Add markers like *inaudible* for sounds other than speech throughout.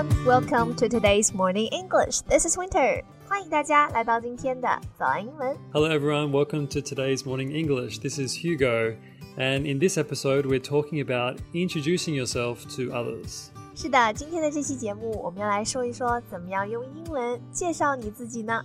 everyone, welcome to today's morning English. This is Winter. 欢迎大家来到今天的早安英文。 Hello, everyone. Welcome to today's Morning English. This is Hugo, and in this episode, we're talking about introducing yourself to others. 是的，今天的这期节目，我们要来说一说怎么样用英文介绍你自己呢？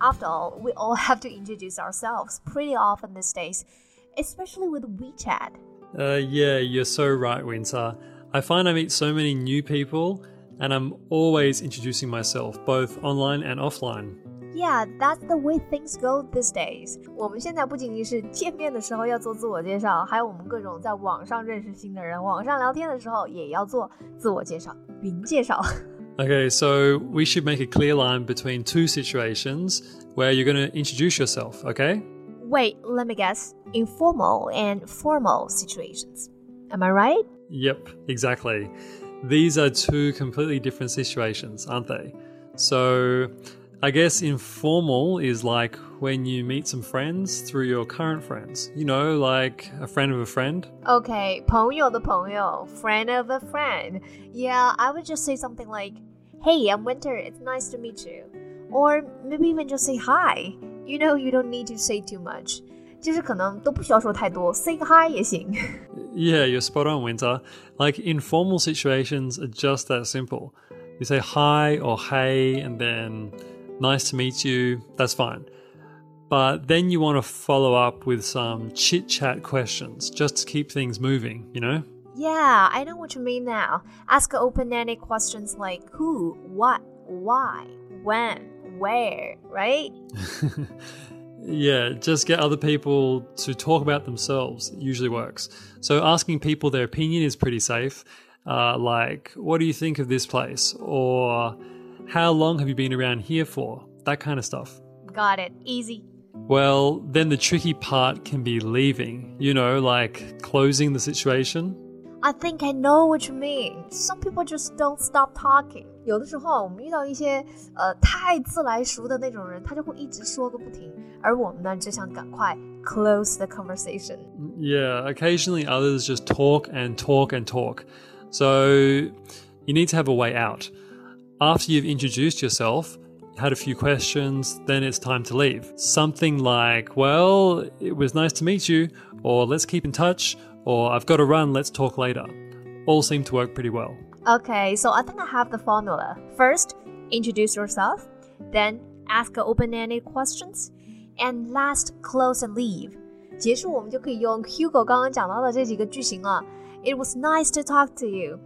After all, we all have *laughs* to introduce ourselves pretty often these days, especially with WeChat. Uh, yeah, you're so right, Winter. I find I meet so many new people, and I'm always introducing myself, both online and offline. Yeah, that's the way things go these days. 我们现在不仅仅是见面的时候要做自我介绍，还有我们各种在网上认识新的人，网上聊天的时候也要做自我介绍、云介绍。 Okay, so we should make a clear line between two situations where you're going to introduce yourself, okay? Wait, let me guess. Informal and formal situations. Am I right? Yep, exactly. These are two completely different situations, aren't they? So, I guess informal is like when you meet some friends through your current friends. You know, like a friend of a friend. Okay, 朋友的朋友, friend of a friend. Yeah, I would just say something like, Hey, I'm Winter. It's nice to meet you. Or maybe even just say hi. You know, you don't need to say too much. 就是可能都不需要说太多，say 个 hi 也行。 Yeah, you're spot on, Winter. Like informal situations are just that simple. You say hi or hey, and then nice to meet you. That's fine. But then you want to follow up with some chit chat questions just to keep things moving, you know? Yeah, I know what you mean now. Ask open-ended questions like who, what, why, when, where, right? *laughs* Yeah, just get other people to talk about themselves. It usually works. So asking people their opinion is pretty safe. Uh, like, what do you think of this place? Or how long have you been around here for? That kind of stuff. Got it. Easy. Well, then the tricky part can be leaving, you know, like closing the situation. I think I know what you mean. Some people just don't stop talking. 有的时候我们遇到一些呃太自来熟的那种人，他就会一直说个不停，而我们呢只想赶快 close the conversation. Yeah, occasionally others just talk and talk and talk. So you need to have a way out. After you've introduced yourself, had a few questions, then it's time to leave. Something like, well, it was nice to meet you, or let's keep in touch, or I've got to run, let's talk later. All seem to work pretty well. Okay, so I think I have the formula. First, introduce yourself, then ask open-ended questions, and last, close and leave. 结束我们就可以用 Hugo 刚刚讲到的这几个句型了。It was nice to talk to you.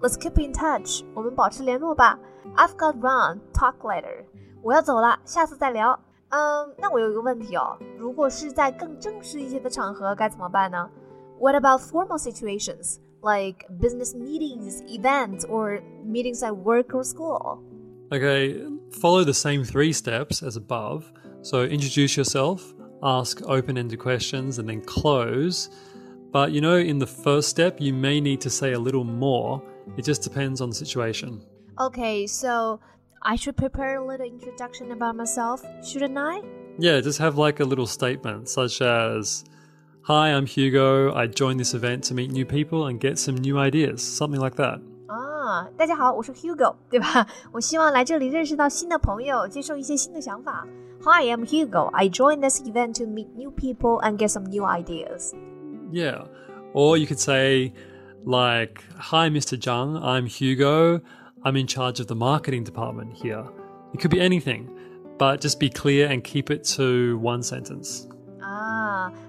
Let's keep in touch. 我们保持联络吧。I've got run. Talk later. 我要走了，下次再聊。嗯，那我有一个问题哦，如果是在更正式一些的场合该怎么办呢 ？What about formal situations? like business meetings, events, or meetings at work or school. Okay, follow the same three steps as above. So introduce yourself, ask open ended questions, and then close. But you know, in the first step, you may need to say a little more. It just depends on the situation. Okay, so I should prepare a little introduction about myself, shouldn't I? Yeah, just have like a little statement such as Hi, I'm Hugo. I joined this event to meet new people and get some new ideas. Something like that. 啊，大家好，我是 Hugo，对吧？我希望来这里认识到新的朋友，接受一些新的想法。Hi, *laughs* I'm Hugo. I joined this event to meet new people and get some new ideas. Yeah. Or you could say, like, Hi, Mr. Zhang. I'm Hugo. I'm in charge of the marketing department here. It could be anything, but just be clear and keep it to one sentence.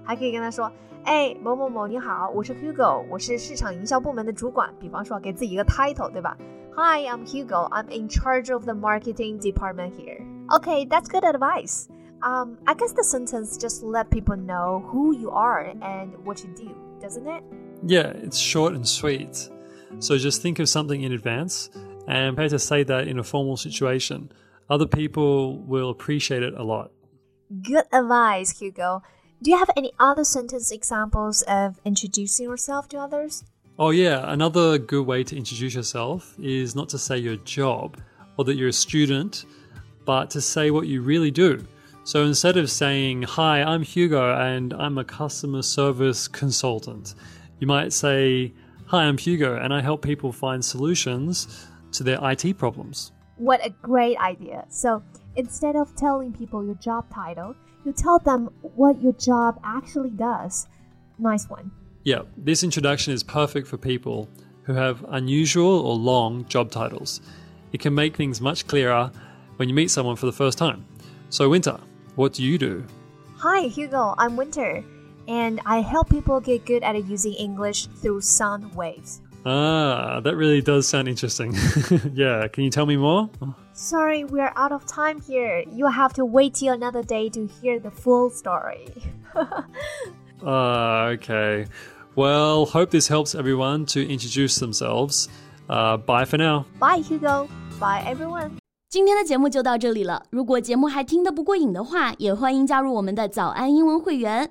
啊，还可以跟他说，哎，某某某，你好，我是 Hugo，我是市场营销部门的主管。比方说，给自己一个 title，对吧？Hi, I'm Hugo. I'm in charge of the marketing department here. Okay, that's good advice. Um, I guess the sentence just let people know who you are and what you do, doesn't it? Yeah, it's short and sweet. So just think of something in advance and prepare to say that in a formal situation. Other people will appreciate it a lot. Good advice, Hugo. Do you have any other sentence examples of introducing yourself to others? Oh, yeah, another good way to introduce yourself is not to say your job or that you're a student, but to say what you really do. So instead of saying, Hi, I'm Hugo and I'm a customer service consultant, you might say, Hi, I'm Hugo and I help people find solutions to their IT problems. What a great idea. So instead of telling people your job title, you tell them what your job actually does. Nice one. Yeah, this introduction is perfect for people who have unusual or long job titles. It can make things much clearer when you meet someone for the first time. So, Winter, what do you do? Hi, Hugo. I'm Winter, and I help people get good at using English through sound waves. Ah, that really does sound interesting. *laughs* yeah, can you tell me more? Sorry, we're out of time here. You'll have to wait till another day to hear the full story. *laughs* Ah, okay. Well, hope this helps everyone to introduce themselves. Uh, bye for now. Bye, Hugo. Bye, everyone. 今天的节目就到这里了。如果节目还听得不过瘾的话，也欢迎加入我们的早安英文会员。